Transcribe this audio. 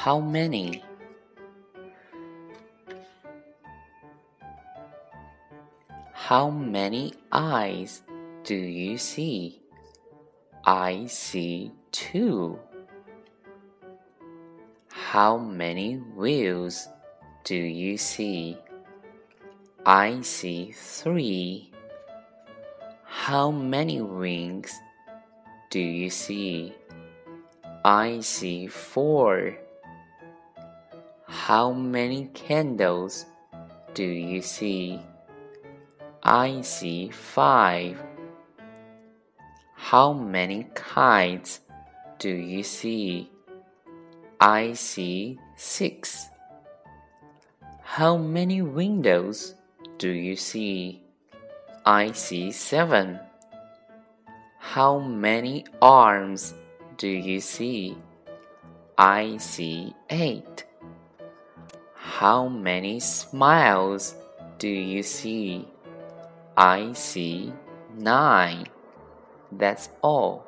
How many? How many eyes do you see? I see two. How many wheels do you see? I see three. How many wings do you see? I see four. How many candles do you see? I see five. How many kites do you see? I see six. How many windows do you see? I see seven. How many arms do you see? I see eight. How many smiles do you see? I see nine. That's all.